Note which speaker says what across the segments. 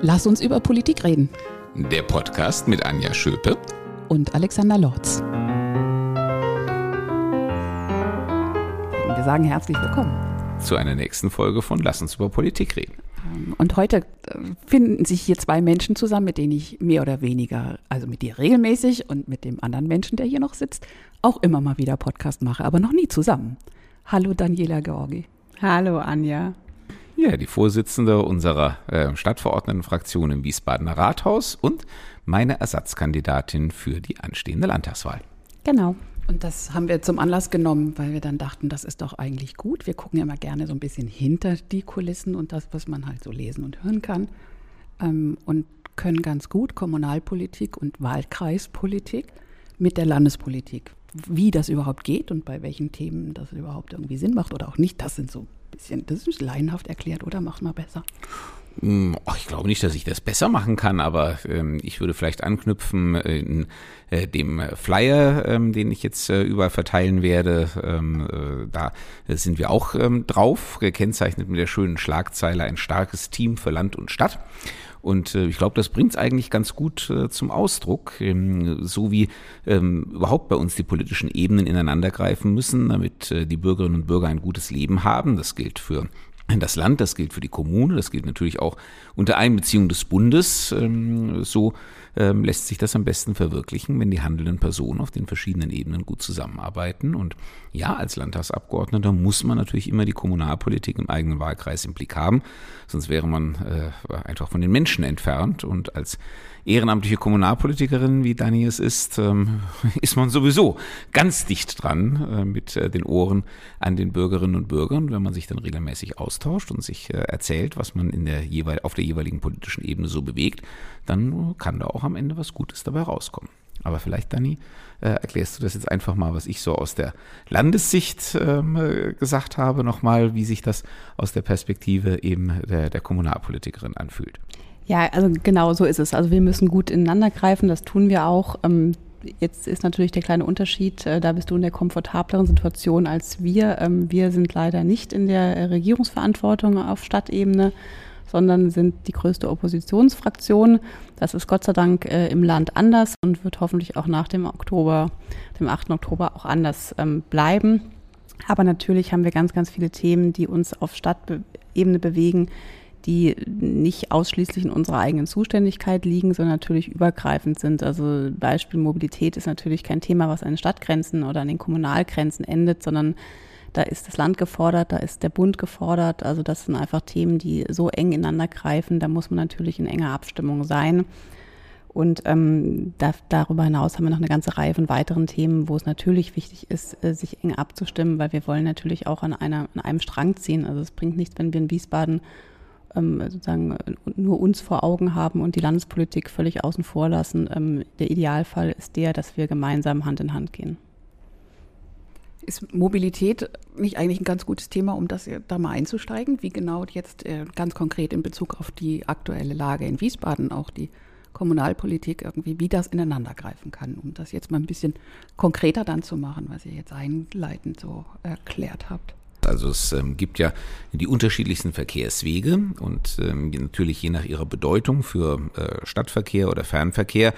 Speaker 1: Lass uns über Politik reden.
Speaker 2: Der Podcast mit Anja Schöpe
Speaker 1: und Alexander Lorz. Wir sagen herzlich willkommen
Speaker 2: zu einer nächsten Folge von Lass uns über Politik reden.
Speaker 1: Ähm, und heute äh, finden sich hier zwei Menschen zusammen, mit denen ich mehr oder weniger, also mit dir regelmäßig und mit dem anderen Menschen, der hier noch sitzt, auch immer mal wieder Podcast mache, aber noch nie zusammen. Hallo Daniela Georgi.
Speaker 3: Hallo Anja.
Speaker 2: Ja, die Vorsitzende unserer äh, Stadtverordnetenfraktion im Wiesbadener Rathaus und meine Ersatzkandidatin für die anstehende Landtagswahl.
Speaker 1: Genau. Und das haben wir zum Anlass genommen, weil wir dann dachten, das ist doch eigentlich gut. Wir gucken ja immer gerne so ein bisschen hinter die Kulissen und das, was man halt so lesen und hören kann. Ähm, und können ganz gut Kommunalpolitik und Wahlkreispolitik mit der Landespolitik. Wie das überhaupt geht und bei welchen Themen das überhaupt irgendwie Sinn macht oder auch nicht, das sind so bisschen, das ist laienhaft erklärt, oder? Mach mal besser.
Speaker 2: Hm, ich glaube nicht, dass ich das besser machen kann, aber ähm, ich würde vielleicht anknüpfen in äh, dem Flyer, ähm, den ich jetzt äh, überall verteilen werde. Ähm, äh, da sind wir auch drauf, gekennzeichnet mit der schönen Schlagzeile ein starkes Team für Land und Stadt. Und äh, ich glaube, das bringt es eigentlich ganz gut äh, zum Ausdruck, ähm, so wie ähm, überhaupt bei uns die politischen Ebenen ineinandergreifen müssen, damit äh, die Bürgerinnen und Bürger ein gutes Leben haben. Das gilt für das Land, das gilt für die Kommune, das gilt natürlich auch unter Einbeziehung des Bundes. Ähm, so ähm, lässt sich das am besten verwirklichen, wenn die handelnden Personen auf den verschiedenen Ebenen gut zusammenarbeiten. Und ja, als Landtagsabgeordneter muss man natürlich immer die Kommunalpolitik im eigenen Wahlkreis im Blick haben, sonst wäre man äh, einfach von den Menschen entfernt. Und als ehrenamtliche Kommunalpolitikerin, wie Dani es ist, ähm, ist man sowieso ganz dicht dran äh, mit äh, den Ohren an den Bürgerinnen und Bürgern, wenn man sich dann regelmäßig austauscht und sich äh, erzählt, was man in der jeweil, auf der jeweiligen politischen Ebene so bewegt, dann kann da auch am Ende was Gutes dabei rauskommen. Aber vielleicht, Dani, erklärst du das jetzt einfach mal, was ich so aus der Landessicht ähm, äh, gesagt habe, nochmal, wie sich das aus der Perspektive eben der, der Kommunalpolitikerin anfühlt.
Speaker 3: Ja, also genau so ist es. Also wir müssen gut ineinander greifen, das tun wir auch. Ähm, jetzt ist natürlich der kleine Unterschied, äh, da bist du in der komfortableren Situation als wir. Ähm, wir sind leider nicht in der Regierungsverantwortung auf Stadtebene, sondern sind die größte Oppositionsfraktion. Das ist Gott sei Dank äh, im Land anders und wird hoffentlich auch nach dem Oktober, dem 8. Oktober auch anders ähm, bleiben. Aber natürlich haben wir ganz, ganz viele Themen, die uns auf Stadtebene bewegen, die nicht ausschließlich in unserer eigenen Zuständigkeit liegen, sondern natürlich übergreifend sind. Also Beispiel Mobilität ist natürlich kein Thema, was an den Stadtgrenzen oder an den Kommunalgrenzen endet, sondern da ist das Land gefordert, da ist der Bund gefordert. Also das sind einfach Themen, die so eng ineinander greifen. Da muss man natürlich in enger Abstimmung sein. Und ähm, da, darüber hinaus haben wir noch eine ganze Reihe von weiteren Themen, wo es natürlich wichtig ist, äh, sich eng abzustimmen, weil wir wollen natürlich auch an, einer, an einem Strang ziehen. Also es bringt nichts, wenn wir in Wiesbaden ähm, sozusagen nur uns vor Augen haben und die Landespolitik völlig außen vor lassen. Ähm, der Idealfall ist der, dass wir gemeinsam Hand in Hand gehen.
Speaker 1: Ist Mobilität nicht eigentlich ein ganz gutes Thema, um das da mal einzusteigen? Wie genau jetzt äh, ganz konkret in Bezug auf die aktuelle Lage in Wiesbaden auch die Kommunalpolitik irgendwie, wie das ineinandergreifen kann, um das jetzt mal ein bisschen konkreter dann zu machen, was ihr jetzt einleitend so erklärt habt.
Speaker 2: Also es ähm, gibt ja die unterschiedlichsten Verkehrswege und ähm, natürlich je nach ihrer Bedeutung für äh, Stadtverkehr oder Fernverkehr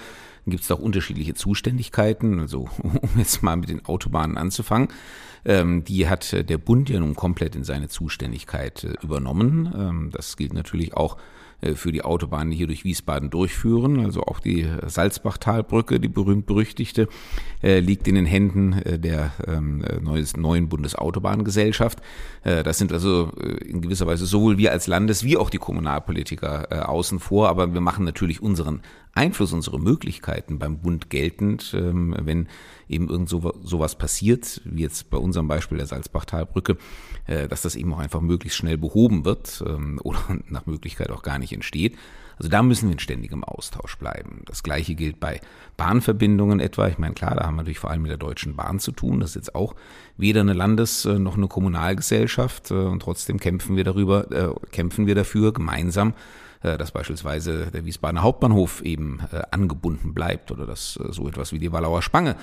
Speaker 2: gibt es auch unterschiedliche Zuständigkeiten. Also um jetzt mal mit den Autobahnen anzufangen, ähm, die hat äh, der Bund ja nun komplett in seine Zuständigkeit äh, übernommen. Das gilt natürlich auch für die Autobahnen, hier durch Wiesbaden durchführen. Also auch die Salzbachtalbrücke, die berühmt-berüchtigte, äh, liegt in den Händen äh, der ähm, neuen Bundesautobahngesellschaft. Das sind also in gewisser Weise sowohl wir als Landes- wie auch die Kommunalpolitiker außen vor, aber wir machen natürlich unseren Einfluss, unsere Möglichkeiten beim Bund geltend, ähm, wenn eben irgend so, sowas passiert, wie jetzt bei unserem Beispiel der Salzbachtalbrücke, äh, dass das eben auch einfach möglichst schnell behoben wird ähm, oder nach Möglichkeit auch gar nicht entsteht. Also da müssen wir in ständigem Austausch bleiben. Das gleiche gilt bei Bahnverbindungen etwa. Ich meine, klar, da haben wir natürlich vor allem mit der Deutschen Bahn zu tun. Das ist jetzt auch weder eine Landes- äh, noch eine Kommunalgesellschaft. Äh, und trotzdem kämpfen wir darüber, kämpfen wir dafür, gemeinsam äh, dass beispielsweise der Wiesbadener Hauptbahnhof eben äh, angebunden bleibt oder dass äh, so etwas wie die Wallauer Spange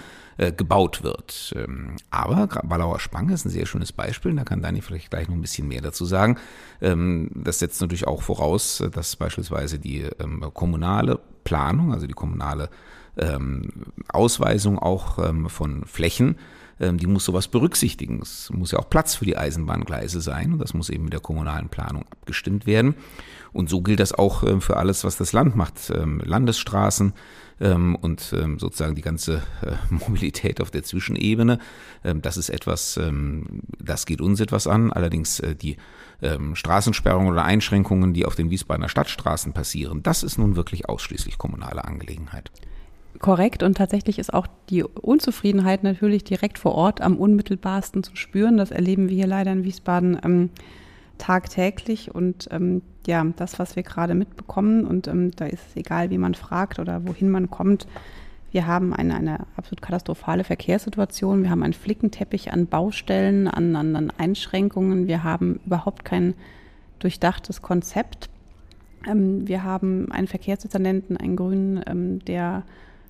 Speaker 2: gebaut wird. Ähm, aber Wallauer Spange ist ein sehr schönes Beispiel, da kann Dani vielleicht gleich noch ein bisschen mehr dazu sagen. Ähm, das setzt natürlich auch voraus, dass beispielsweise die ähm, kommunale Planung, also die kommunale Ausweisung auch von Flächen, die muss sowas berücksichtigen. Es muss ja auch Platz für die Eisenbahngleise sein und das muss eben mit der kommunalen Planung abgestimmt werden. Und so gilt das auch äh, für alles, was das Land macht. Ähm, Landesstraßen ähm, und ähm, sozusagen die ganze äh, Mobilität auf der Zwischenebene. Das ist etwas, das geht uns etwas an. Allerdings äh, die Straßensperrungen oder Einschränkungen, die auf den Wiesbadener Stadtstraßen passieren, das ist nun wirklich ausschließlich kommunale Angelegenheit.
Speaker 3: Korrekt und tatsächlich ist auch die Unzufriedenheit natürlich direkt vor Ort am unmittelbarsten zu spüren. Das erleben wir hier leider in Wiesbaden tagtäglich und ähm, ja, das, was wir gerade mitbekommen und ähm, da ist es egal, wie man fragt oder wohin man kommt. Wir haben eine, eine absolut katastrophale Verkehrssituation. Wir haben einen Flickenteppich an Baustellen, an, an, an Einschränkungen. Wir haben überhaupt kein durchdachtes Konzept. Ähm, wir haben einen Verkehrsdezernenten, einen Grünen, ähm, der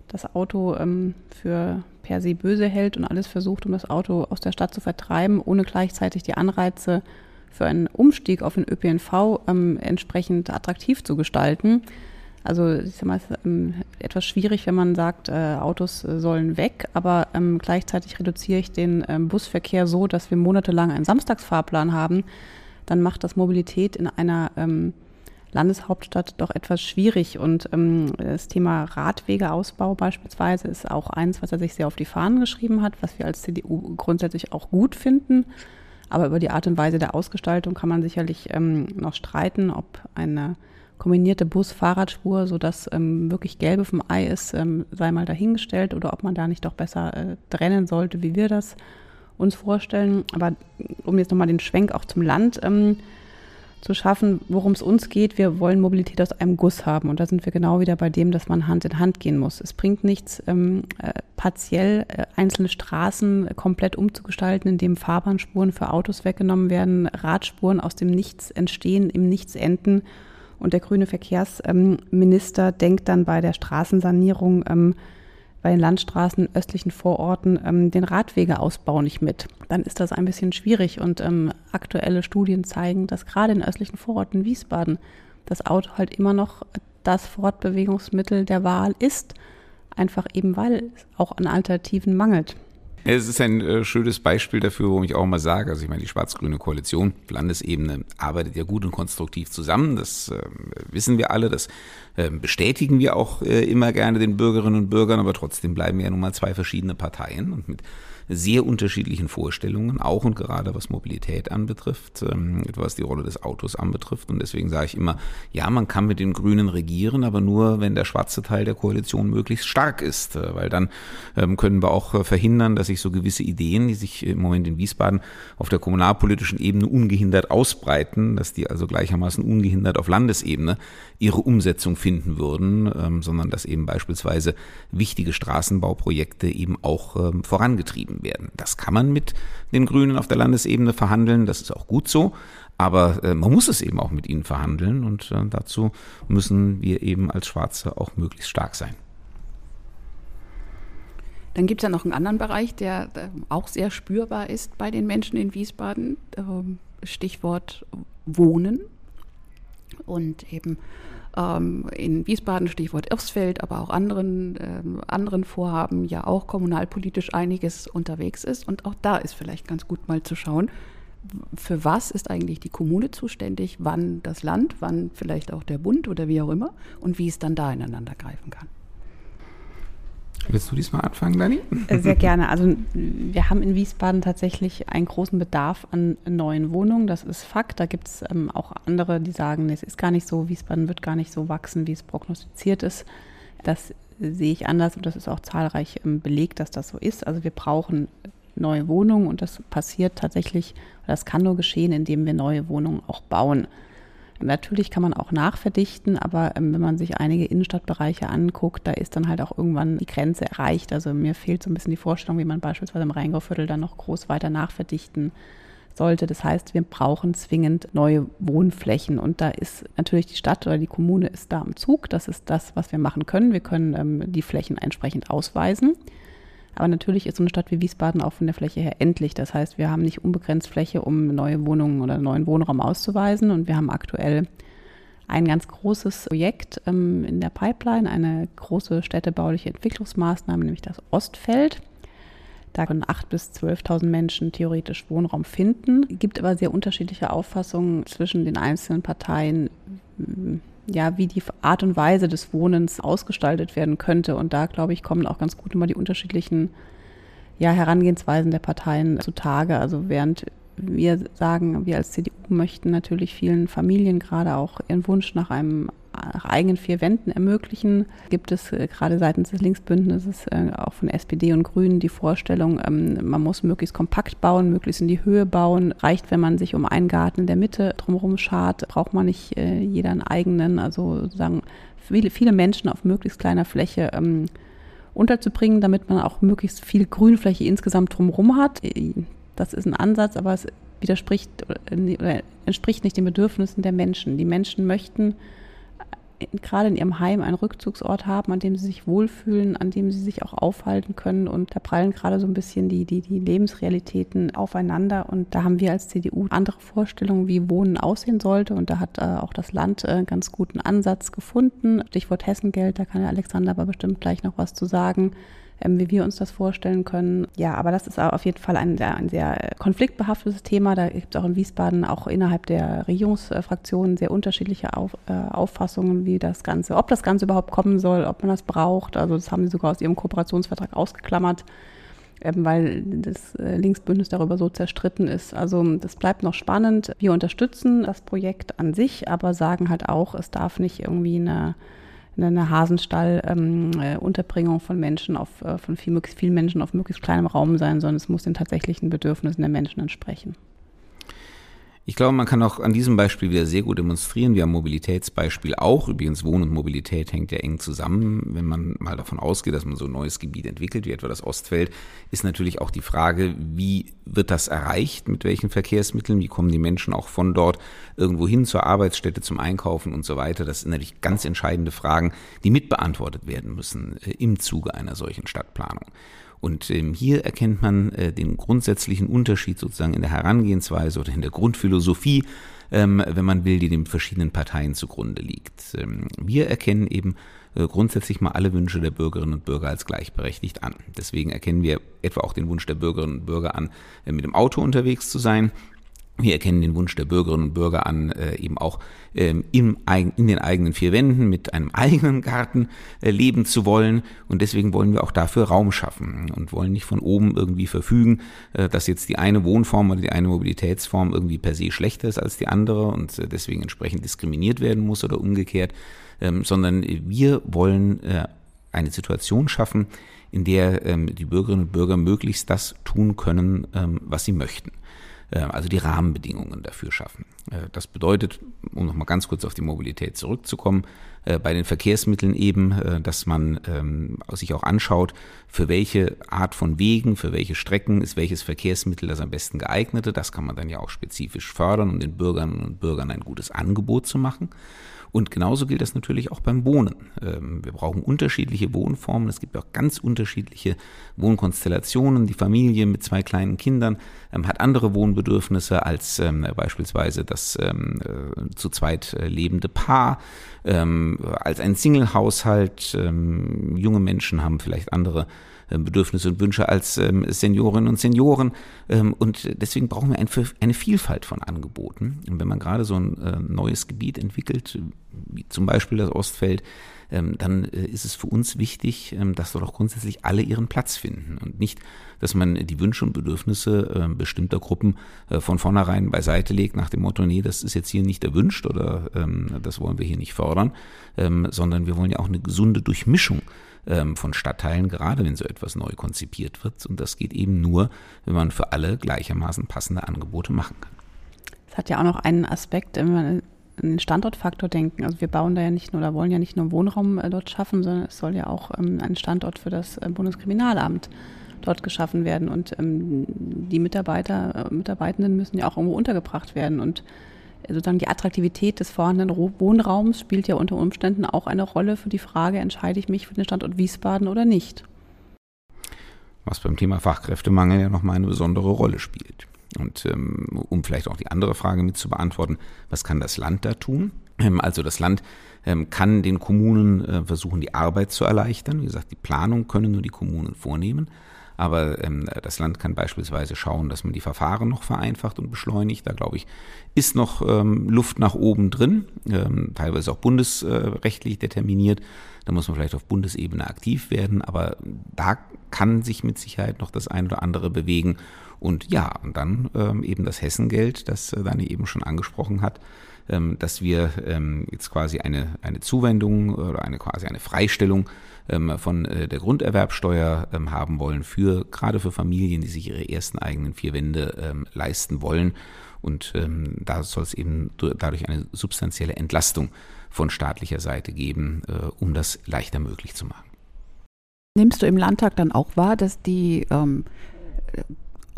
Speaker 3: das Auto ähm, für per se böse hält und alles versucht, um das Auto aus der Stadt zu vertreiben, ohne gleichzeitig die Anreize für einen Umstieg auf den ÖPNV ähm, entsprechend attraktiv zu gestalten. Also ich sag mal, es ist ähm, etwas schwierig, wenn man sagt, äh, Autos äh, sollen weg, aber ähm, gleichzeitig reduziere ich den ähm, Busverkehr so, dass wir monatelang einen Samstagsfahrplan haben, dann macht das Mobilität in einer ähm, Landeshauptstadt doch etwas schwierig. Und ähm, das Thema Radwegeausbau beispielsweise ist auch eins, was er sich sehr auf die Fahnen geschrieben hat, was wir als CDU grundsätzlich auch gut finden. Aber über die Art und Weise der Ausgestaltung kann man sicherlich ähm, noch streiten, ob eine kombinierte Bus-Fahrradspur, sodass ähm, wirklich Gelbe vom Ei ist, ähm, sei mal dahingestellt oder ob man da nicht doch besser äh, trennen sollte, wie wir das uns vorstellen. Aber um jetzt nochmal den Schwenk auch zum Land ähm, zu schaffen, worum es uns geht. Wir wollen Mobilität aus einem Guss haben. Und da sind wir genau wieder bei dem, dass man Hand in Hand gehen muss. Es bringt nichts, ähm, äh, partiell äh, einzelne Straßen komplett umzugestalten, indem Fahrbahnspuren für Autos weggenommen werden, Radspuren aus dem Nichts entstehen, im Nichts enden. Und der grüne Verkehrsminister ähm, denkt dann bei der Straßensanierung ähm, bei den Landstraßen, östlichen Vororten ähm, den Radwegeausbau nicht mit. Dann ist das ein bisschen schwierig und aktuelle Studien zeigen, dass gerade in östlichen Vororten Wiesbaden das Auto halt immer noch das Fortbewegungsmittel der Wahl ist, einfach eben weil es auch an Alternativen mangelt.
Speaker 2: Es ist ein äh, schönes Beispiel dafür, wo ich auch mal sage, also ich meine, die schwarz-grüne Koalition, Landesebene, arbeitet ja gut und konstruktiv zusammen. Das äh, wissen wir alle, das äh, bestätigen wir auch äh, immer gerne den Bürgerinnen und Bürgern, aber trotzdem bleiben wir ja nun mal zwei verschiedene Parteien und mit sehr unterschiedlichen Vorstellungen, auch und gerade was Mobilität anbetrifft, ähm, was die Rolle des Autos anbetrifft. Und deswegen sage ich immer, ja, man kann mit den Grünen regieren, aber nur, wenn der schwarze Teil der Koalition möglichst stark ist, äh, weil dann ähm, können wir auch äh, verhindern, dass sich so gewisse Ideen, die sich im Moment in Wiesbaden auf der kommunalpolitischen Ebene ungehindert ausbreiten, dass die also gleichermaßen ungehindert auf Landesebene ihre Umsetzung finden würden, ähm, sondern dass eben beispielsweise wichtige Straßenbauprojekte eben auch vorangetrieben gegeben werden. Das kann man mit den Grünen auf der Landesebene verhandeln, das ist auch gut so. Aber äh, man muss es eben auch mit ihnen verhandeln und äh, dazu müssen wir eben als Schwarze auch möglichst stark sein.
Speaker 1: Dann gibt es ja noch einen anderen Bereich, der äh, auch sehr spürbar ist bei den Menschen in Wiesbaden. Ähm, Stichwort Wohnen. Und eben ähm, in Wiesbaden, Stichwort Irrsfeld, aber auch anderen, äh, anderen Vorhaben ja auch kommunalpolitisch einiges unterwegs ist. Und auch da ist vielleicht ganz gut mal zu schauen, für was ist eigentlich die Kommune zuständig, wann das Land, wann vielleicht auch der Bund oder wie auch immer und wie es dann da ineinander greifen kann.
Speaker 2: Willst du diesmal anfangen, Dani?
Speaker 3: Äh, sehr gerne. Also wir haben in Wiesbaden tatsächlich einen großen Bedarf an neuen Wohnungen. Das ist Fakt. Da gibt es ähm, auch andere, die sagen, es ist gar nicht so, Wiesbaden wird gar nicht so wachsen, wie es prognostiziert ist. Das sehe ich anders und das ist auch zahlreich ähm, belegt, dass das so ist. Also wir brauchen neue Wohnungen und das passiert tatsächlich, das kann nur geschehen, indem wir neue Wohnungen auch bauen. Natürlich kann man auch nachverdichten, aber ähm, wenn man sich einige Innenstadtbereiche anguckt, da ist dann halt auch irgendwann die Grenze erreicht. Also mir fehlt so ein bisschen die Vorstellung, wie man beispielsweise im Rheingauviertel dann noch groß weiter nachverdichten sollte. Das heißt, wir brauchen zwingend neue Wohnflächen. Und da ist natürlich die Stadt oder die Kommune ist da am Zug. Das ist das, was wir machen können. Wir können ähm, die Flächen entsprechend ausweisen. Aber natürlich ist so eine Stadt wie Wiesbaden auch von der Fläche her endlich. Das heißt, wir haben nicht unbegrenzt Fläche, um neue Wohnungen oder neuen Wohnraum auszuweisen. Und wir haben aktuell ein ganz großes Projekt ähm, in der Pipeline, eine große städtebauliche Entwicklungsmaßnahme, nämlich das Ostfeld. Da können 8.000 bis 12.000 Menschen theoretisch Wohnraum finden. Es gibt aber sehr unterschiedliche Auffassungen zwischen den einzelnen Parteien, ja, wie die Art und Weise des Wohnens ausgestaltet werden könnte. Und da, glaube ich, kommen auch ganz gut immer die unterschiedlichen ja, Herangehensweisen der Parteien zutage. Also während wir sagen, wir als CDU möchten natürlich vielen Familien gerade auch ihren Wunsch nach einem nach eigenen vier Wänden ermöglichen. Gibt es äh, gerade seitens des Linksbündnisses äh, auch von SPD und Grünen die Vorstellung, ähm, man muss möglichst kompakt bauen, möglichst in die Höhe bauen. Reicht, wenn man sich um einen Garten in der Mitte drumherum schart, braucht man nicht äh, jeder einen eigenen, also sozusagen viele, viele Menschen auf möglichst kleiner Fläche ähm, unterzubringen, damit man auch möglichst viel Grünfläche insgesamt drumherum hat. Das ist ein Ansatz, aber es widerspricht oder entspricht nicht den Bedürfnissen der Menschen. Die Menschen möchten gerade in ihrem Heim einen Rückzugsort haben, an dem sie sich wohlfühlen, an dem sie sich auch aufhalten können. Und da prallen gerade so ein bisschen die, die, die Lebensrealitäten aufeinander. Und da haben wir als CDU andere Vorstellungen, wie Wohnen aussehen sollte. Und da hat äh, auch das Land äh, ganz guten Ansatz gefunden. Stichwort Hessengeld, da kann der Alexander aber bestimmt gleich noch was zu sagen wie wir uns das vorstellen können. Ja, aber das ist auf jeden Fall ein sehr, ein sehr konfliktbehaftetes Thema. Da gibt es auch in Wiesbaden auch innerhalb der Regierungsfraktionen sehr unterschiedliche Auf, äh, Auffassungen, wie das Ganze, ob das Ganze überhaupt kommen soll, ob man das braucht. Also das haben sie sogar aus ihrem Kooperationsvertrag ausgeklammert. Ähm, weil das äh, Linksbündnis darüber so zerstritten ist. Also das bleibt noch spannend. Wir unterstützen das Projekt an sich, aber sagen halt auch, es darf nicht irgendwie eine eine Hasenstall-Unterbringung ähm, äh, von Menschen auf, äh, von viel, vielen Menschen auf möglichst kleinem Raum sein, sondern es muss den tatsächlichen Bedürfnissen der Menschen entsprechen.
Speaker 2: Ich glaube, man kann auch an diesem Beispiel wieder sehr gut demonstrieren. Wir haben Mobilitätsbeispiel auch. Übrigens, Wohn- und Mobilität hängt ja eng zusammen. Wenn man mal davon ausgeht, dass man so ein neues Gebiet entwickelt, wie etwa das Ostfeld, ist natürlich auch die Frage, wie wird das erreicht? Mit welchen Verkehrsmitteln? Wie kommen die Menschen auch von dort irgendwo hin zur Arbeitsstätte, zum Einkaufen und so weiter? Das sind natürlich ganz entscheidende Fragen, die mitbeantwortet werden müssen äh, im Zuge einer solchen Stadtplanung. Und ähm, hier erkennt man äh, den grundsätzlichen Unterschied sozusagen in der Herangehensweise oder in der Grundphilosophie, ähm, wenn man will, die den verschiedenen Parteien zugrunde liegt. Ähm, wir erkennen eben äh, grundsätzlich mal alle Wünsche der Bürgerinnen und Bürger als gleichberechtigt an. Deswegen erkennen wir etwa auch den Wunsch der Bürgerinnen und Bürger an, äh, mit dem Auto unterwegs zu sein. Wir erkennen den Wunsch der Bürgerinnen und Bürger an, äh, eben auch ähm, im, in den eigenen vier Wänden mit einem eigenen Garten äh, leben zu wollen. Und deswegen wollen wir auch dafür Raum schaffen und wollen nicht von oben irgendwie verfügen, äh, dass jetzt die eine Wohnform oder die eine Mobilitätsform irgendwie per se schlechter ist als die andere und äh, deswegen entsprechend diskriminiert werden muss oder umgekehrt, ähm, sondern wir wollen äh, eine Situation schaffen, in der ähm, die Bürgerinnen und Bürger möglichst das tun können, ähm, was sie möchten. Äh, also die Rahmenbedingungen dafür schaffen. Äh, das bedeutet, um nochmal ganz kurz auf die Mobilität zurückzukommen, äh, bei den Verkehrsmitteln eben, dass man ähm, sich auch anschaut, für welche Art von Wegen, für welche Strecken ist welches Verkehrsmittel das am besten geeignete. Das kann man dann ja auch spezifisch fördern, um den Bürgerinnen und Bürgern ein gutes Angebot zu machen. Und genauso gilt das natürlich auch beim Wohnen. Ähm, wir brauchen unterschiedliche Wohnformen. Es gibt auch ganz unterschiedliche Wohnkonstellationen. Die Familie mit zwei kleinen Kindern ähm, hat andere Wohnbedürfnisse als ähm, beispielsweise das äh, zu zweit äh, lebende Paar. Als ein Single-Haushalt. Junge Menschen haben vielleicht andere Bedürfnisse und Wünsche als ähm, Seniorinnen und Senioren. Ähm, und deswegen brauchen wir eine Vielfalt von Angeboten. Und wenn man gerade so ein neues Gebiet entwickelt, wie zum Beispiel das Ostfeld, dann äh, ist es für uns wichtig, dass dort auch grundsätzlich alle ihren Platz finden und nicht, dass man die Wünsche und Bedürfnisse bestimmter Gruppen äh, von vornherein beiseite legt nach dem Motto, nee, das ist jetzt hier nicht erwünscht oder das wollen wir hier nicht fördern, sondern wir wollen ja auch eine gesunde Durchmischung ähm, von Stadtteilen, gerade wenn so etwas neu konzipiert wird. Und das geht eben nur, wenn man für alle gleichermaßen passende Angebote machen kann.
Speaker 3: Es hat ja auch noch einen Aspekt, wenn wir an den Standortfaktor denken. Also wir bauen da ja nicht nur oder wollen ja nicht nur Wohnraum äh, dort schaffen, sondern es soll ja auch ähm, ein Standort für das äh, Bundeskriminalamt dort geschaffen werden. Und ähm, die Mitarbeiter, äh, Mitarbeitenden müssen ja auch irgendwo untergebracht werden. Und sozusagen die Attraktivität des vorhandenen Wohnraums spielt ja unter Umständen auch eine Rolle für die Frage, entscheide ich mich für den Standort Wiesbaden oder nicht.
Speaker 2: Was beim Thema Fachkräftemangel ja nochmal eine besondere Rolle spielt. Und ähm, um vielleicht auch die andere Frage mit zu beantworten, was kann das Land da tun? Ähm, also das Land ähm, kann den Kommunen äh, versuchen, die Arbeit zu erleichtern. Wie gesagt, die Planung können nur die Kommunen vornehmen. Aber ähm, das Land kann beispielsweise schauen, dass man die Verfahren noch vereinfacht und beschleunigt. Da glaube ich, ist noch ähm, Luft nach oben drin, ähm, teilweise auch bundesrechtlich determiniert. Da muss man vielleicht auf Bundesebene aktiv werden, aber da kann sich mit Sicherheit noch das ein oder andere bewegen. Und ja, und dann ähm, eben das Hessengeld, das äh, Dani eben schon angesprochen hat, ähm, dass wir ähm, jetzt quasi eine, eine Zuwendung oder eine quasi eine Freistellung von äh, der Grunderwerbsteuer ähm, haben wollen für gerade für Familien, die sich ihre ersten eigenen vier Wände ähm, leisten wollen. Und ähm, da soll es eben dadurch eine substanzielle Entlastung von staatlicher Seite geben, äh, um das leichter möglich zu machen.
Speaker 1: Nimmst du im Landtag dann auch wahr, dass die ähm,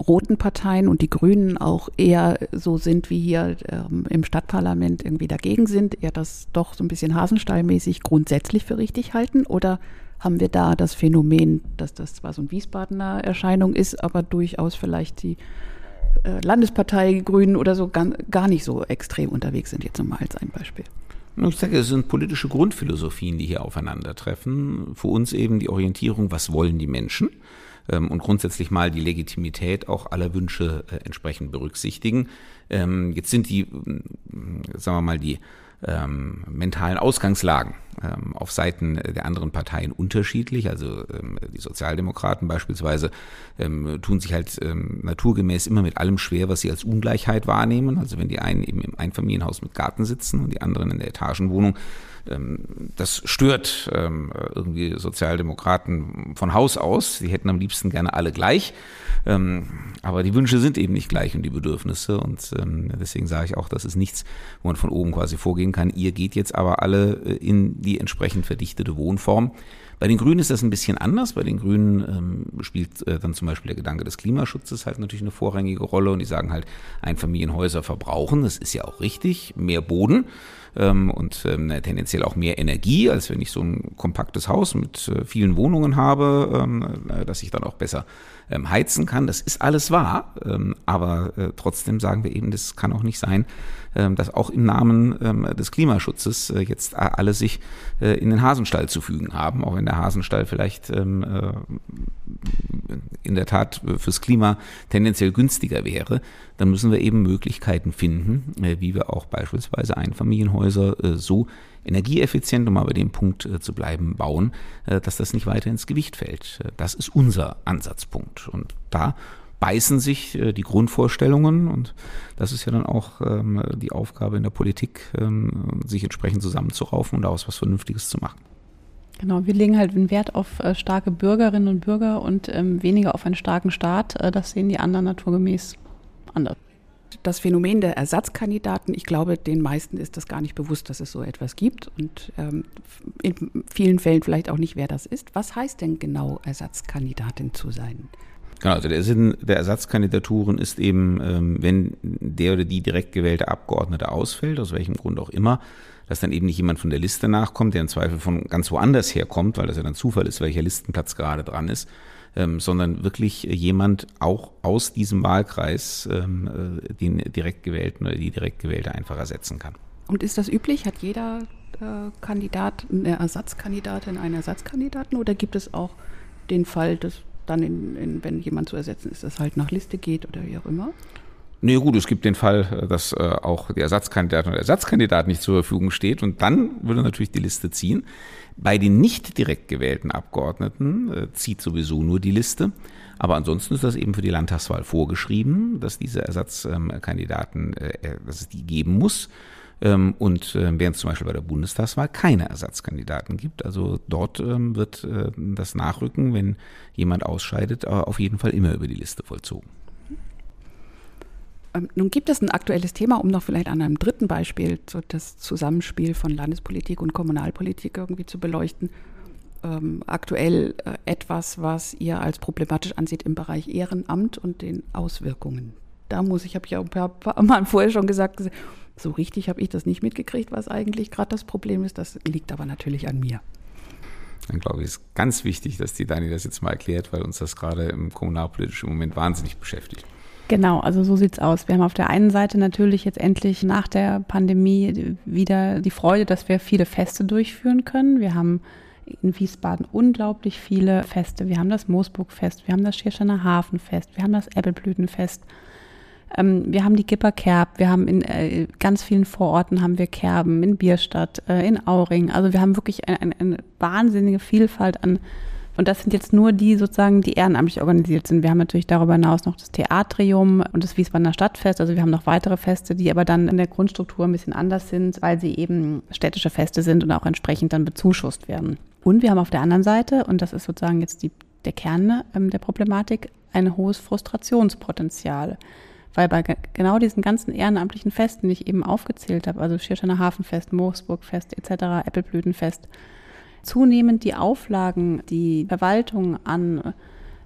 Speaker 1: roten Parteien und die Grünen auch eher so sind wie hier ähm, im Stadtparlament irgendwie dagegen sind, eher das doch so ein bisschen hasenstallmäßig grundsätzlich für richtig halten? Oder haben wir da das Phänomen, dass das zwar so ein Wiesbadener Erscheinung ist, aber durchaus vielleicht die äh, Landespartei Grünen oder so gar, gar nicht so extrem unterwegs sind, jetzt mal als ein Beispiel?
Speaker 2: Ich sage, es sind politische Grundphilosophien, die hier aufeinandertreffen. Für uns eben die Orientierung, was wollen die Menschen? Ähm, und grundsätzlich mal die Legitimität auch aller Wünsche äh, entsprechend berücksichtigen. Ähm, jetzt sind die, sagen wir mal, die ähm, mentalen Ausgangslagen ähm, auf Seiten der anderen Parteien unterschiedlich. Also ähm, die Sozialdemokraten beispielsweise ähm, tun sich halt ähm, naturgemäß immer mit allem schwer, was sie als Ungleichheit wahrnehmen. Also wenn die einen eben im Einfamilienhaus mit Garten sitzen und die anderen in der Etagenwohnung, das stört ähm, irgendwie Sozialdemokraten von Haus aus. Sie hätten am liebsten gerne alle gleich. Ähm, aber die Wünsche sind eben nicht gleich und die Bedürfnisse. Und deswegen sage ich auch, das ist nichts, wo man von oben quasi vorgehen kann. Ihr geht jetzt aber alle äh, in die entsprechend verdichtete Wohnform. Bei den Grünen ist das ein bisschen anders. Bei den Grünen ähm, spielt äh, dann zum Beispiel der Gedanke des Klimaschutzes halt natürlich eine vorrangige Rolle und die sagen halt, Einfamilienhäuser verbrauchen, das ist ja auch richtig, mehr Boden ähm, und ähm, tendenziell auch mehr Energie, als wenn ich so ein kompaktes Haus mit äh, vielen Wohnungen habe, ähm, äh, dass ich dann auch besser ähm, heizen kann. Das ist alles wahr, ähm, aber äh, trotzdem sagen wir eben, das kann auch nicht sein, ähm, dass auch im Namen ähm, des Klimaschutzes äh, jetzt alle sich äh, in den Hasenstall zu fügen haben, auch wenn der Hasenstall vielleicht ähm, äh, in der Tat fürs Klima tendenziell günstiger wäre, dann müssen wir eben Möglichkeiten finden, wie wir auch beispielsweise Einfamilienhäuser so energieeffizient, um mal bei dem Punkt zu bleiben, bauen, dass das nicht weiter ins Gewicht fällt. Das ist unser Ansatzpunkt. Und da beißen sich äh, die Grundvorstellungen und das ist ja dann auch ähm, die Aufgabe in der Politik, ähm, sich entsprechend zusammenzuraufen und daraus was Vernünftiges zu machen.
Speaker 3: Genau, wir legen halt einen Wert auf äh, starke Bürgerinnen und Bürger und ähm, weniger auf einen starken Staat. Äh, das sehen die anderen naturgemäß anders.
Speaker 1: Das Phänomen der Ersatzkandidaten, ich glaube, den meisten ist das gar nicht bewusst, dass es so etwas gibt und ähm, in vielen Fällen vielleicht auch nicht, wer das ist. Was heißt denn genau Ersatzkandidatin zu sein?
Speaker 2: Genau, also der Sinn der Ersatzkandidaturen ist eben, ähm, wenn der oder die direkt gewählte Abgeordnete ausfällt, aus welchem Grund auch immer, dass dann eben nicht jemand von der Liste nachkommt, der im Zweifel von ganz woanders herkommt, weil das ja dann Zufall ist, welcher Listenplatz gerade dran ist, ähm, sondern wirklich jemand auch aus diesem Wahlkreis ähm, äh, den direkt gewählten oder die direkt gewählte einfach ersetzen kann.
Speaker 1: Und ist das üblich? Hat jeder äh, Kandidat eine Ersatzkandidatin, einen Ersatzkandidaten oder gibt es auch den Fall, dass dann, in, in, wenn jemand zu ersetzen ist, das halt nach Liste geht oder wie auch immer?
Speaker 2: Nee, gut, es gibt den Fall, äh, dass äh, auch der Ersatzkandidat oder Ersatzkandidat nicht zur Verfügung steht und dann würde natürlich die Liste ziehen. Bei den nicht direkt gewählten Abgeordneten äh, zieht sowieso nur die Liste. Aber ansonsten ist das eben für die Landtagswahl vorgeschrieben, dass diese Ersatzkandidaten, dass es die geben muss. Ähm, und äh, während es zum Beispiel bei der Bundestagswahl keine Ersatzkandidaten gibt. Also dort ähm, wird äh, das Nachrücken, wenn jemand ausscheidet, äh, auf jeden Fall immer über die Liste vollzogen.
Speaker 1: Ähm, nun gibt es ein aktuelles Thema, um noch vielleicht an einem dritten Beispiel so das Zusammenspiel von Landespolitik und Kommunalpolitik irgendwie zu beleuchten. ähm, aktuell äh, etwas, was ihr als problematisch ansieht im Bereich Ehrenamt und den Auswirkungen. Da muss ich, habe ich ja ein paar, paar Mal vorher schon gesagt, so richtig habe ich das nicht mitgekriegt, was eigentlich gerade das Problem ist. Das liegt aber natürlich an mir.
Speaker 2: Dann glaube ich, ist ganz wichtig, dass die Dani das jetzt mal erklärt, weil uns das gerade im kommunalpolitischen Moment wahnsinnig beschäftigt.
Speaker 3: Genau, also so sieht's aus. Wir haben auf der einen Seite natürlich jetzt endlich nach der Pandemie wieder die Freude, dass wir viele Feste durchführen können. Wir haben in Wiesbaden unglaublich viele Feste. Wir haben das Moosburgfest, wir haben das Schirsteiner Hafenfest, wir haben das Äppelblütenfest. Ähm, wir haben die Gipperkerb, wir haben in äh, ganz vielen Vororten haben wir Kerben, in Bierstadt, äh, in Auring. Also wir haben wirklich eine, eine, eine wahnsinnige Vielfalt an und das sind jetzt nur die sozusagen, die ehrenamtlich organisiert sind. Wir haben natürlich darüber hinaus noch das Theatrium und das Wiesbadener Stadtfest. Also wir haben noch weitere Feste, die aber dann in der Grundstruktur ein bisschen anders sind, weil sie eben städtische Feste sind und auch entsprechend dann bezuschusst werden. Und wir haben auf der anderen Seite, und das ist sozusagen jetzt die, der Kern ähm, der Problematik, ein hohes Frustrationspotenzial. Weil bei genau diesen ganzen ehrenamtlichen Festen, die ich eben aufgezählt habe, also Schirsteiner Hafenfest, Moosburgfest etc., Äppelblütenfest, zunehmend die Auflagen, die Verwaltung an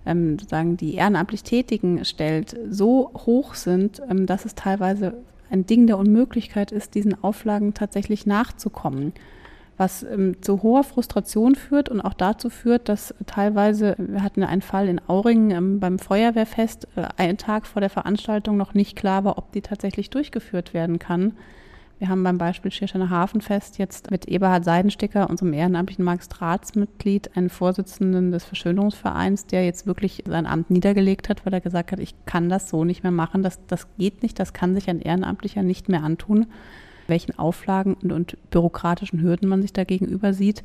Speaker 3: ähm, sozusagen die ehrenamtlich Tätigen stellt, so hoch sind, ähm, dass es teilweise ein Ding der Unmöglichkeit ist, diesen Auflagen tatsächlich nachzukommen. Was ähm, zu hoher Frustration führt und auch dazu führt, dass teilweise, wir hatten einen Fall in Auringen ähm, beim Feuerwehrfest, äh, einen Tag vor der Veranstaltung noch nicht klar war, ob die tatsächlich durchgeführt werden kann wir haben beim Beispiel Schirsteiner Hafenfest jetzt mit Eberhard Seidensticker, unserem ehrenamtlichen Magistratsmitglied, einen Vorsitzenden des Verschönerungsvereins, der jetzt wirklich sein Amt niedergelegt hat, weil er gesagt hat, ich kann das so nicht mehr machen, das, das geht nicht, das kann sich ein Ehrenamtlicher nicht mehr antun, welchen Auflagen und, und bürokratischen Hürden man sich da gegenüber sieht.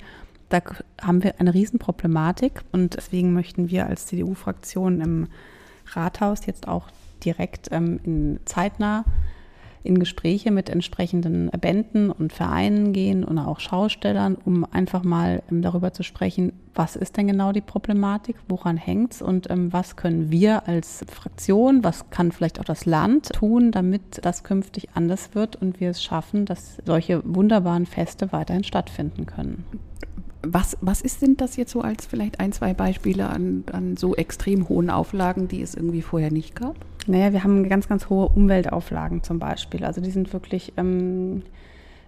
Speaker 3: Da haben wir eine Riesenproblematik und deswegen möchten wir als CDU-Fraktion im Rathaus jetzt auch direkt ähm, in zeitnah in Gespräche mit entsprechenden Bänden und Vereinen gehen und auch Schaustellern, um einfach mal ähm, darüber zu sprechen, was ist denn genau die Problematik, woran hängt es und ähm, was können wir als Fraktion, was kann vielleicht auch das Land tun, damit das künftig anders wird und wir es schaffen, dass solche wunderbaren Feste weiterhin stattfinden können.
Speaker 1: Was, was ist denn das jetzt so als vielleicht ein, zwei Beispiele an, an so extrem hohen Auflagen, die es irgendwie vorher nicht gab?
Speaker 3: Naja, wir haben ganz, ganz hohe Umweltauflagen zum Beispiel. Also die sind wirklich ähm,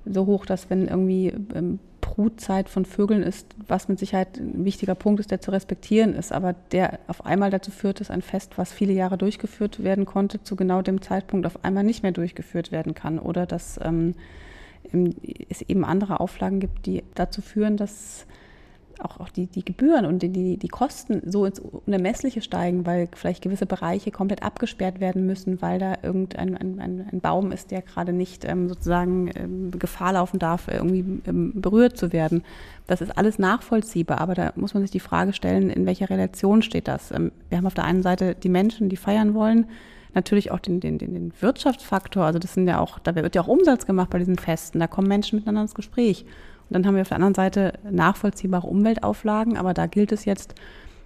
Speaker 3: so hoch, dass wenn irgendwie ähm, Brutzeit von Vögeln ist, was mit Sicherheit ein wichtiger Punkt ist, der zu respektieren ist, aber der auf einmal dazu führt, dass ein Fest, was viele Jahre durchgeführt werden konnte, zu genau dem Zeitpunkt auf einmal nicht mehr durchgeführt werden kann. Oder dass ähm, es eben andere Auflagen gibt, die dazu führen, dass auch, auch die, die Gebühren und die, die Kosten so ins Unermessliche steigen, weil vielleicht gewisse Bereiche komplett abgesperrt werden müssen, weil da irgendein ein, ein, ein Baum ist, der gerade nicht ähm, sozusagen ähm, Gefahr laufen darf, irgendwie ähm, berührt zu werden. Das ist alles nachvollziehbar, aber da muss man sich die Frage stellen, in welcher Relation steht das? Ähm, wir haben auf der einen Seite die Menschen, die feiern wollen, natürlich auch den, den, den, Wirtschaftsfaktor, also das sind ja auch, da wird ja auch Umsatz gemacht bei diesen Festen, da kommen Menschen miteinander ins Gespräch. Und dann haben wir auf der anderen Seite nachvollziehbare Umweltauflagen, aber da gilt es jetzt,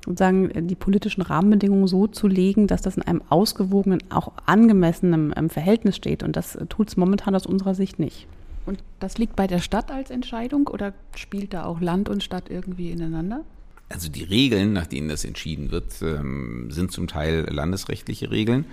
Speaker 3: sozusagen die politischen Rahmenbedingungen so zu legen, dass das in einem ausgewogenen, auch angemessenen ähm, Verhältnis steht. Und das tut es momentan aus unserer Sicht nicht.
Speaker 1: Und das liegt bei der Stadt als Entscheidung oder spielt da auch Land und Stadt irgendwie ineinander?
Speaker 2: Also die Regeln, nach denen das entschieden wird, ähm, sind zum Teil landesrechtliche Regeln.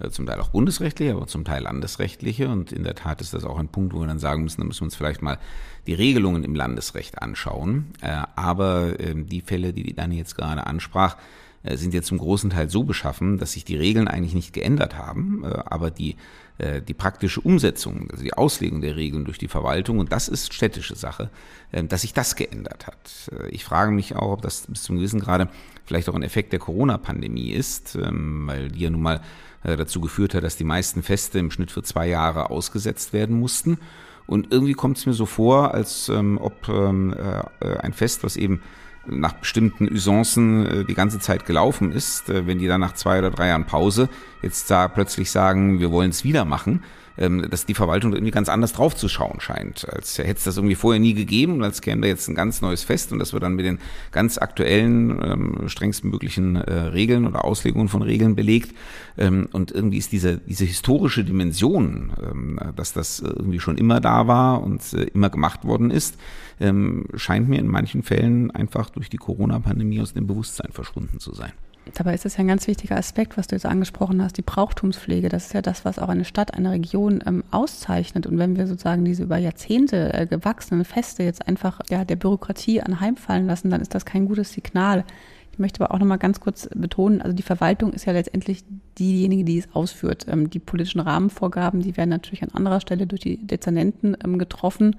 Speaker 2: Äh, zum Teil auch bundesrechtliche, aber zum Teil landesrechtliche. Und in der Tat ist das auch ein Punkt, wo wir dann sagen müssen, da müssen wir uns vielleicht mal die Regelungen im Landesrecht anschauen. Äh, aber ähm, die Fälle, die die Dani jetzt gerade ansprach, äh, sind jetzt zum großen Teil so beschaffen, dass sich die Regeln eigentlich nicht geändert haben, aber die, die praktische Umsetzung, also die Auslegung der Regeln durch die Verwaltung, und das ist städtische Sache, dass sich das geändert hat. Ich frage mich auch, ob das bis zum gewissen Grade vielleicht auch ein Effekt der Corona-Pandemie ist, ähm, weil die ja nun mal äh, dazu geführt hat, dass die meisten Feste im Schnitt für zwei Jahre ausgesetzt werden mussten. Und irgendwie kommt es mir so vor, als ähm, ob ähm, äh, ein Fest, was eben nach bestimmten Usancen äh, die ganze Zeit gelaufen ist, wenn die dann nach zwei oder drei Jahren Pause jetzt da plötzlich sagen, wir wollen es wieder machen, dass die Verwaltung irgendwie ganz anders drauf zu schauen scheint. Als hätte es das irgendwie vorher nie gegeben und als käme da jetzt ein ganz neues Fest und das wird dann mit den ganz aktuellen, ähm, strengsten möglichen äh, Regeln oder Auslegungen von Regeln belegt. Ähm, und irgendwie ist diese, diese historische Dimension, ähm, dass das irgendwie schon immer da war und äh, immer gemacht worden ist, ähm, scheint mir in manchen Fällen einfach durch die Corona-Pandemie aus dem Bewusstsein verschwunden zu sein.
Speaker 3: Dabei ist es ja ein ganz wichtiger Aspekt, was du jetzt angesprochen hast, die Brauchtumspflege. Das ist ja das, was auch eine Stadt, eine Region ähm, auszeichnet. Und wenn wir sozusagen diese über Jahrzehnte äh, gewachsenen Feste jetzt einfach ja, der Bürokratie anheimfallen lassen, dann ist das kein gutes Signal. Ich möchte aber auch noch mal ganz kurz betonen, also die Verwaltung ist ja letztendlich diejenige, die es ausführt. Ähm, die politischen Rahmenvorgaben, die werden natürlich an anderer Stelle durch die Dezernenten ähm, getroffen.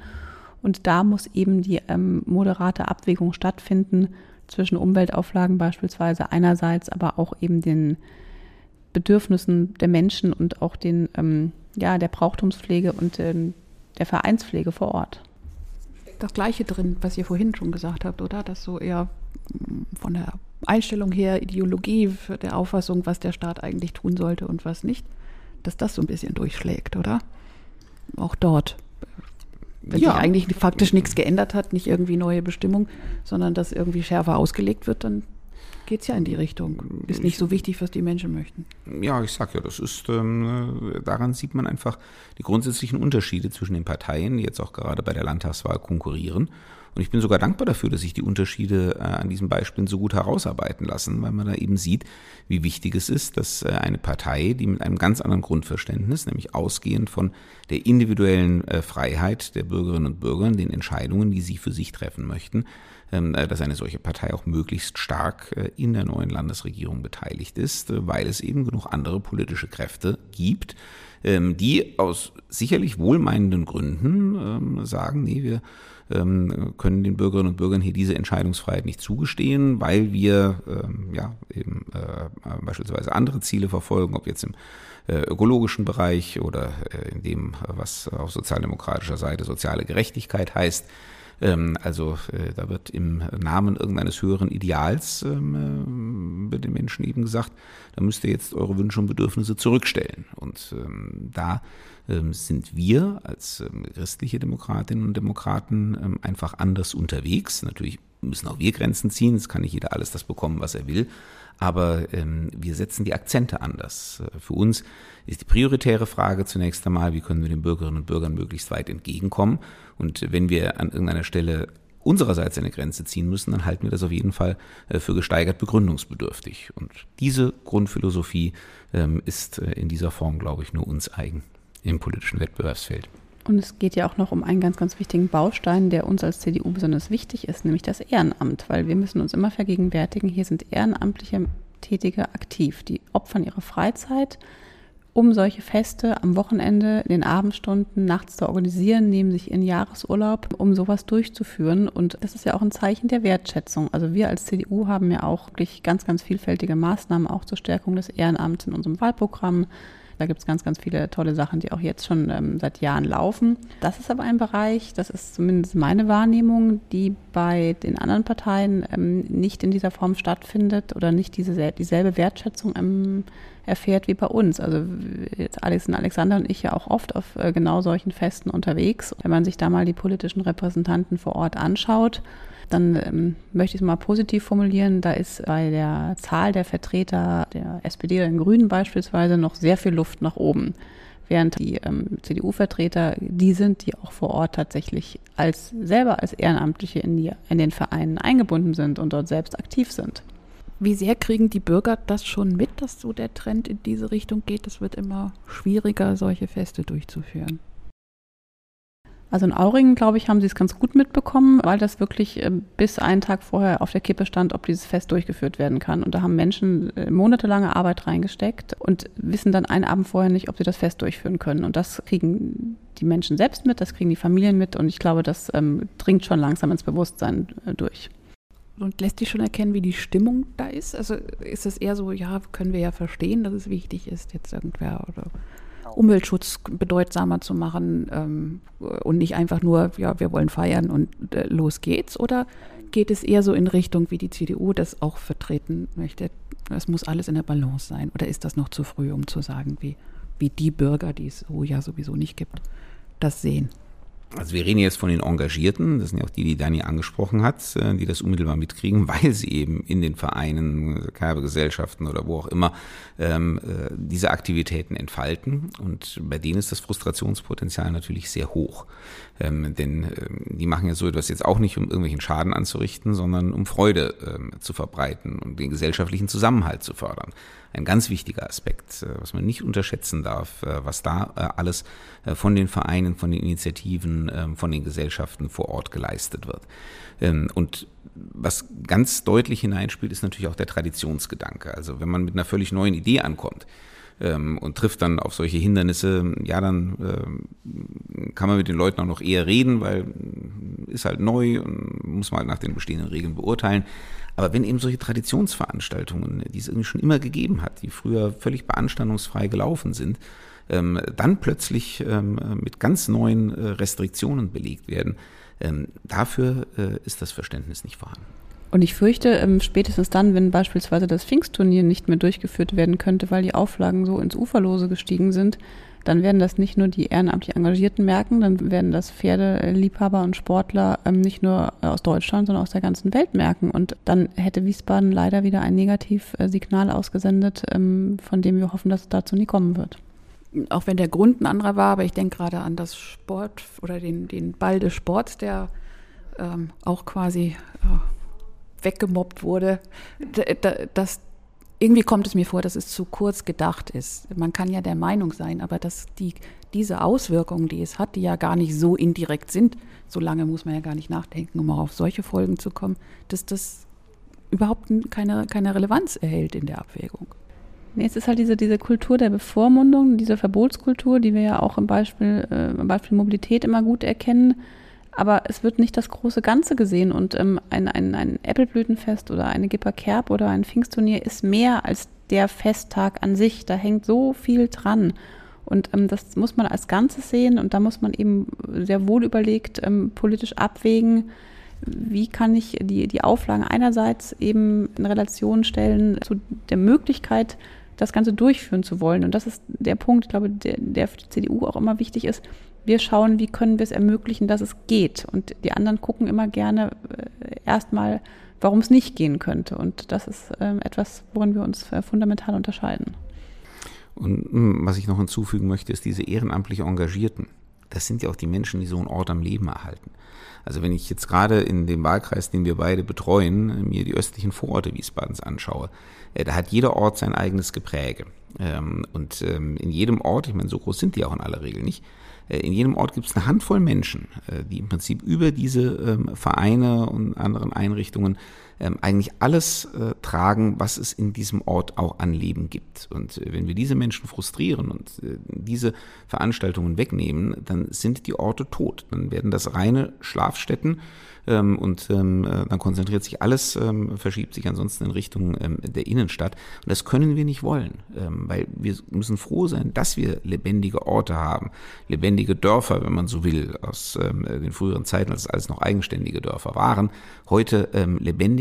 Speaker 3: Und da muss eben die ähm, moderate Abwägung stattfinden zwischen Umweltauflagen beispielsweise einerseits, aber auch eben den Bedürfnissen der Menschen und auch den, ähm, ja, der Brauchtumspflege und ähm, der Vereinspflege vor Ort.
Speaker 1: Das Gleiche drin, was ihr vorhin schon gesagt habt, oder? Dass so eher mm, von der Einstellung her, Ideologie, der Auffassung, was der Staat eigentlich tun sollte und was nicht, dass das so ein bisschen durchschlägt, oder? Auch dort wenn ja. sich eigentlich faktisch nichts geändert hat, nicht irgendwie neue Bestimmung, sondern das irgendwie schärfer ausgelegt wird, dann geht es ja in die Richtung. Ist nicht so wichtig, was die Menschen möchten.
Speaker 2: Ja, ich sag ja, das ist, ähm, daran sieht man einfach die grundsätzlichen Unterschiede zwischen den Parteien, die jetzt auch gerade bei der Landtagswahl konkurrieren. Und ich bin sogar dankbar dafür, dass sich die Unterschiede äh, an diesen Beispielen so gut herausarbeiten lassen, weil man da eben sieht, wie wichtig es ist, dass äh, eine Partei, die mit einem ganz anderen Grundverständnis, nämlich ausgehend von der individuellen äh, Freiheit der Bürgerinnen und Bürger, den Entscheidungen, die sie für sich treffen möchten, ähm, dass eine solche Partei auch möglichst stark in der neuen Landesregierung beteiligt ist, weil es eben genug andere politische Kräfte gibt, ähm, die aus sicherlich wohlmeinenden Gründen ähm, sagen, nee, wir können den Bürgerinnen und Bürgern hier diese Entscheidungsfreiheit nicht zugestehen, weil wir ähm, ja eben äh, beispielsweise andere Ziele verfolgen, ob jetzt im äh, ökologischen Bereich oder äh, in dem, was auf sozialdemokratischer Seite soziale Gerechtigkeit heißt. Ähm, also äh, da wird im Namen irgendeines höheren Ideals ähm, äh, den Menschen eben gesagt, da müsst ihr jetzt eure Wünsche und Bedürfnisse zurückstellen. Und ähm, da sind wir als christliche Demokratinnen und Demokraten einfach anders unterwegs. Natürlich müssen auch wir Grenzen ziehen, es kann nicht jeder alles das bekommen, was er will, aber ähm, wir setzen die Akzente anders. Äh, für uns ist die prioritäre Frage zunächst einmal, wie können wir den Bürgerinnen und Bürgern möglichst weit entgegenkommen und wenn wir an irgendeiner Stelle unsererseits eine Grenze ziehen müssen, dann halten wir das auf jeden Fall äh, für gesteigert begründungsbedürftig. Und diese Grundphilosophie ähm, ist äh, in dieser Form, glaube ich, nur uns eigen im politischen Wettbewerbsfeld.
Speaker 3: Und es geht ja auch noch um einen ganz, ganz wichtigen Baustein, der uns als CDU besonders wichtig ist, nämlich das Ehrenamt, weil wir müssen uns immer vergegenwärtigen, hier sind ehrenamtliche Tätige aktiv, die opfern ihre Freizeit, um solche Feste am Wochenende, in den Abendstunden, nachts zu organisieren, nehmen sich ihren Jahresurlaub, um sowas durchzuführen. Und das ist ja auch ein Zeichen der Wertschätzung. Also wir als CDU haben ja auch wirklich ganz, ganz vielfältige Maßnahmen auch zur Stärkung des Ehrenamts in unserem Wahlprogramm. Da gibt es ganz, ganz viele tolle Sachen, die auch jetzt schon ähm, seit Jahren laufen. Das ist aber ein Bereich, das ist zumindest meine Wahrnehmung, die bei den anderen Parteien ähm, nicht in dieser Form stattfindet oder nicht diese, dieselbe Wertschätzung ähm, erfährt wie bei uns. Also jetzt Alex und Alexander und ich ja auch oft auf äh, genau solchen Festen unterwegs. Wenn man sich da mal die politischen Repräsentanten vor Ort anschaut, dann ähm, möchte ich es mal positiv formulieren. Da ist bei der Zahl der Vertreter der SPD oder den Grünen beispielsweise noch sehr viel Luft nach oben. Während die ähm, CDU-Vertreter die sind, die auch vor Ort tatsächlich als selber als Ehrenamtliche in, die, in den Vereinen eingebunden sind und dort selbst aktiv sind.
Speaker 1: Wie sehr kriegen die Bürger das schon mit, dass so der Trend in diese Richtung geht? Es wird immer schwieriger, solche Feste durchzuführen.
Speaker 3: Also in Auringen, glaube ich, haben sie es ganz gut mitbekommen, weil das wirklich äh, bis einen Tag vorher auf der Kippe stand, ob dieses Fest durchgeführt werden kann. Und da haben Menschen äh, monatelange Arbeit reingesteckt und wissen dann einen Abend vorher nicht, ob sie das Fest durchführen können. Und das kriegen die Menschen selbst mit, das kriegen die Familien mit und ich glaube, das ähm, dringt schon langsam ins Bewusstsein äh, durch.
Speaker 1: Und lässt sich schon erkennen, wie die Stimmung da ist? Also ist es eher so, ja, können wir ja verstehen, dass es wichtig ist, jetzt irgendwer oder Umweltschutz bedeutsamer zu machen ähm, und nicht einfach nur, ja, wir wollen feiern und äh, los geht's? Oder geht es eher so in Richtung, wie die CDU das auch vertreten möchte? Es muss alles in der Balance sein. Oder ist das noch zu früh, um zu sagen, wie wie die Bürger, die es so ja sowieso nicht gibt, das sehen.
Speaker 2: Also wir reden jetzt von den Engagierten, das sind ja auch die, die Dani angesprochen hat, äh, die das unmittelbar mitkriegen, weil sie eben in den Vereinen, Kerbegesellschaften oder wo auch immer ähm, äh, diese Aktivitäten entfalten. Und bei denen ist das Frustrationspotenzial natürlich sehr hoch. Ähm, denn äh, die machen ja so etwas jetzt auch nicht, um irgendwelchen Schaden anzurichten, sondern um Freude ähm, zu verbreiten und den gesellschaftlichen Zusammenhalt zu fördern ein ganz wichtiger Aspekt, äh, was man nicht unterschätzen darf, äh, was da äh, alles von den Vereinen, von den Initiativen, ähm, von den Gesellschaften vor Ort geleistet wird. Ähm, und was ganz deutlich hineinspielt, ist natürlich auch der Traditionsgedanke. Also wenn man mit einer völlig neuen Idee ankommt, ähm, und trifft dann auf solche Hindernisse, ja, dann ähm, kann man mit den Leuten auch noch eher reden, weil ist halt neu und muss man halt nach den bestehenden Regeln beurteilen. Aber wenn eben solche Traditionsveranstaltungen, die es irgendwie schon immer gegeben hat, die früher völlig beanstandungsfrei gelaufen sind, ähm, dann plötzlich ähm, mit ganz neuen äh, Restriktionen belegt werden, ähm, dafür äh, ist das Verständnis nicht vorhanden.
Speaker 3: Und ich fürchte, ähm, spätestens dann, wenn beispielsweise das Pfingstturnier nicht mehr durchgeführt werden könnte, weil die Auflagen so ins Uferlose gestiegen sind, dann werden das nicht nur die ehrenamtlich Engagierten merken, dann werden das Pferdeliebhaber und Sportler ähm, nicht nur aus Deutschland, sondern aus der ganzen Welt merken. Und dann hätte Wiesbaden leider wieder ein Negativsignal ausgesendet, ähm, von dem wir hoffen, dass es dazu nie kommen wird.
Speaker 1: Auch wenn der Grund ein anderer war, aber ich denke gerade an das Sport oder den, den Ball des Sports, der ähm, auch quasi äh, weggemobbt wurde, dass irgendwie kommt es mir vor, dass es zu kurz gedacht ist. Man kann ja der Meinung sein, aber dass die, diese Auswirkungen, die es hat, die ja gar nicht so indirekt sind, so lange muss man ja gar nicht nachdenken, um auch auf solche Folgen zu kommen, dass das überhaupt keine, keine Relevanz erhält in der Abwägung.
Speaker 3: Nee, es ist halt diese, diese Kultur der Bevormundung, diese Verbotskultur, die wir ja auch im Beispiel, äh, im Beispiel Mobilität immer gut erkennen aber es wird nicht das große Ganze gesehen. Und ähm, ein, ein, ein Äppelblütenfest oder eine Gipper Kerb oder ein Pfingstturnier ist mehr als der Festtag an sich. Da hängt so viel dran. Und ähm, das muss man als Ganzes sehen und da muss man eben sehr wohl überlegt ähm, politisch abwägen, wie kann ich die, die Auflagen einerseits eben in Relation stellen zu der Möglichkeit, das Ganze durchführen zu wollen. Und das ist der Punkt, ich glaube, der, der für die CDU auch immer wichtig ist, wir schauen, wie können wir es ermöglichen, dass es geht. Und die anderen gucken immer gerne äh, erstmal, warum es nicht gehen könnte. Und das ist äh, etwas, worin wir uns äh, fundamental unterscheiden.
Speaker 2: Und hm, was ich noch hinzufügen möchte, ist diese ehrenamtlich Engagierten. Das sind ja auch die Menschen, die so einen Ort am Leben erhalten. Also wenn ich jetzt gerade in dem Wahlkreis, den wir beide betreuen, mir die östlichen Vororte Wiesbadens anschaue, da hat jeder Ort sein eigenes Gepräge. Ähm, und ähm, in jedem Ort, ich meine, so groß sind die auch in aller Regel nicht, äh, in jedem Ort gibt es eine Handvoll Menschen, äh, die im Prinzip über diese ähm, Vereine und anderen Einrichtungen eigentlich alles äh, tragen, was es in diesem Ort auch an Leben gibt. Und wenn wir diese Menschen frustrieren und diese Veranstaltungen wegnehmen, dann sind die Orte tot. Dann werden das reine Schlafstätten ähm, und ähm, äh, dann konzentriert sich alles, ähm, verschiebt sich ansonsten in Richtung ähm, der Innenstadt. Und das können wir nicht wollen, ähm, weil wir müssen froh sein, dass wir lebendige Orte haben, lebendige Dörfer, wenn man so will, aus ähm, den früheren Zeiten, als es alles noch eigenständige Dörfer waren. Heute ähm,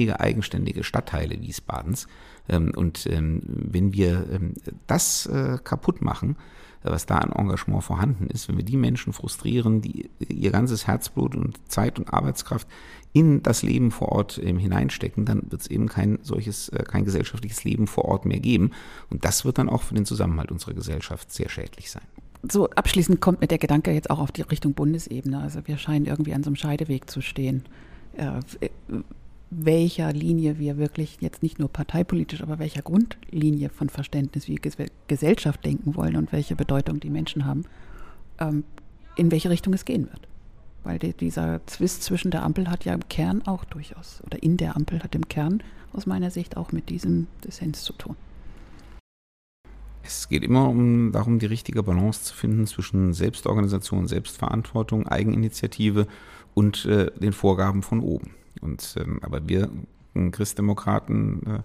Speaker 2: lebendige, eigenständige Stadtteile Wiesbadens. Ähm, und ähm, wenn wir ähm, das äh, kaputt machen, was da an Engagement vorhanden ist, wenn wir die Menschen frustrieren, die ihr ganzes Herzblut und Zeit und Arbeitskraft in das Leben vor Ort hineinstecken, dann wird es eben kein solches, äh, kein gesellschaftliches Leben vor Ort mehr geben. Und das wird dann auch für den Zusammenhalt unserer Gesellschaft sehr schädlich sein.
Speaker 1: So abschließend kommt mir der Gedanke jetzt auch auf die Richtung Bundesebene. Also wir scheinen irgendwie an so einem Scheideweg zu stehen. Welcher Linie wir wirklich jetzt nicht nur parteipolitisch, aber welcher Grundlinie von Verständnis wie Gesellschaft denken wollen und welche Bedeutung die Menschen haben, ähm, in welche Richtung es gehen wird. Weil dieser Zwist zwischen der Ampel hat ja im Kern auch durchaus, oder in der Ampel hat im Kern aus meiner Sicht auch mit diesem Dissens zu tun.
Speaker 2: Es geht immer um darum, die richtige Balance zu finden zwischen Selbstorganisation, Selbstverantwortung, Eigeninitiative und äh, den Vorgaben von oben. Und, ähm, aber wir Christdemokraten äh,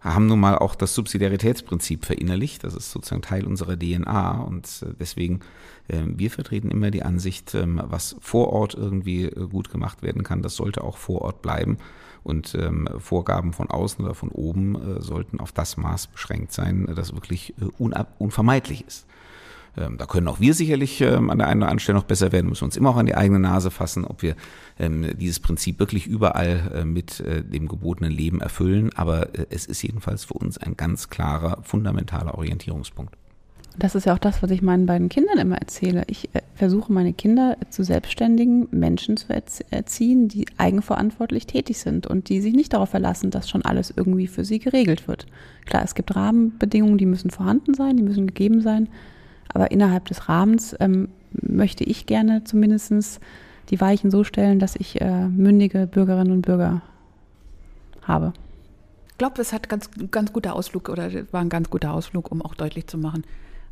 Speaker 2: haben nun mal auch das Subsidiaritätsprinzip verinnerlicht. Das ist sozusagen Teil unserer DNA und äh, deswegen, äh, wir vertreten immer die Ansicht, ähm, was vor Ort irgendwie äh, gut gemacht werden kann, das sollte auch vor Ort bleiben. Und ähm, Vorgaben von außen oder von oben äh, sollten auf das Maß beschränkt sein, das wirklich äh, unvermeidlich ist. Ähm, da können auch wir sicherlich ähm, an der einen oder anderen Stelle noch besser werden, müssen uns immer auch an die eigene Nase fassen, ob wir ähm, dieses Prinzip wirklich überall äh, mit äh, dem gebotenen Leben erfüllen. Aber äh, es ist jedenfalls für uns ein ganz klarer, fundamentaler Orientierungspunkt.
Speaker 3: Das ist ja auch das, was ich meinen beiden Kindern immer erzähle. Ich versuche meine Kinder zu selbstständigen Menschen zu erziehen, die eigenverantwortlich tätig sind und die sich nicht darauf verlassen, dass schon alles irgendwie für sie geregelt wird. Klar, es gibt Rahmenbedingungen, die müssen vorhanden sein, die müssen gegeben sein, aber innerhalb des Rahmens ähm, möchte ich gerne zumindest die Weichen so stellen, dass ich äh, mündige Bürgerinnen und Bürger habe.
Speaker 1: Ich glaube, es hat ganz, ganz guter Ausflug oder war ein ganz guter Ausflug, um auch deutlich zu machen,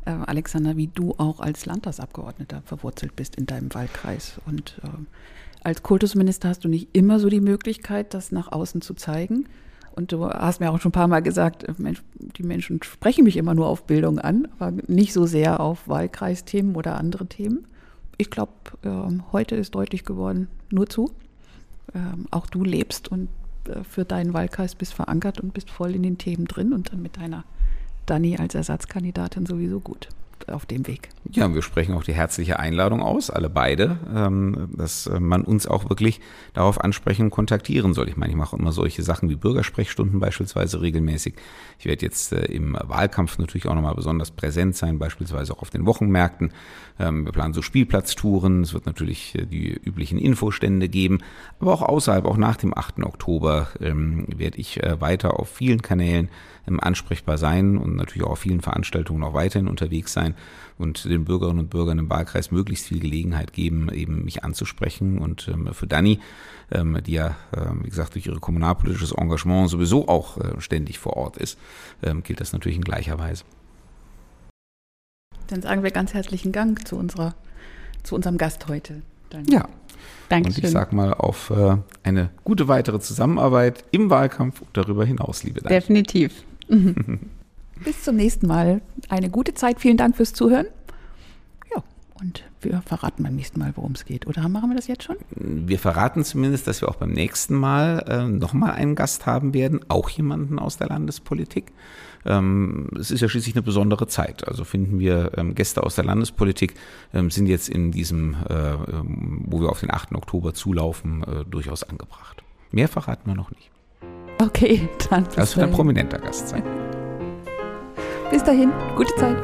Speaker 1: äh, Alexander, wie du auch als Landtagsabgeordneter verwurzelt bist in deinem Wahlkreis. Und äh, als Kultusminister hast du nicht immer so die Möglichkeit, das nach außen zu zeigen. Und du hast mir auch schon ein paar Mal gesagt, äh, die Menschen sprechen mich immer nur auf Bildung an, aber nicht so sehr auf Wahlkreisthemen oder andere Themen. Ich glaube, äh, heute ist deutlich geworden, nur zu. Ähm, auch du lebst und äh, für deinen Wahlkreis bist verankert und bist voll in den Themen drin und dann mit deiner Dani als Ersatzkandidatin sowieso gut auf dem Weg.
Speaker 2: Ja, wir sprechen auch die herzliche Einladung aus, alle beide, ähm, dass äh, man uns auch wirklich darauf ansprechen und kontaktieren soll. Ich meine, ich mache immer solche Sachen wie Bürgersprechstunden beispielsweise regelmäßig. Ich werde jetzt äh, im Wahlkampf natürlich auch nochmal besonders präsent sein, beispielsweise auch auf den Wochenmärkten. Ähm, wir planen so Spielplatztouren. Es wird natürlich äh, die üblichen Infostände geben, aber auch außerhalb, auch nach dem 8. Oktober ähm, werde ich weiter auf vielen Kanälen ansprechbar sein und natürlich auch auf vielen Veranstaltungen auch weiterhin unterwegs sein und den Bürgerinnen und Bürgern im Wahlkreis möglichst viel Gelegenheit geben, eben mich anzusprechen. Und ähm, für Dani, ähm, die ja, äh, wie gesagt, durch ihre kommunalpolitisches Engagement sowieso auch äh, ständig vor Ort ist, ähm, gilt das natürlich in gleicher Weise.
Speaker 1: Dann sagen wir ganz herzlichen Dank zu unserer, zu unserem Gast heute.
Speaker 2: Danke. Ja. Dankeschön. Und ich sage mal auf äh, eine gute weitere Zusammenarbeit im Wahlkampf und darüber hinaus, liebe
Speaker 3: Dani. Definitiv.
Speaker 1: Bis zum nächsten Mal. Eine gute Zeit. Vielen Dank fürs Zuhören. Ja, und wir verraten beim nächsten Mal, worum es geht. Oder machen wir das jetzt schon?
Speaker 2: Wir verraten zumindest, dass wir auch beim nächsten Mal äh, nochmal einen Gast haben werden, auch jemanden aus der Landespolitik. Ähm, es ist ja schließlich eine besondere Zeit. Also finden wir ähm, Gäste aus der Landespolitik ähm, sind jetzt in diesem, äh, ähm, wo wir auf den 8. Oktober zulaufen, äh, durchaus angebracht. Mehr verraten wir noch nicht.
Speaker 1: Okay, dann.
Speaker 2: Das wird ein prominenter Gast sein.
Speaker 1: Bis dahin, gute Zeit.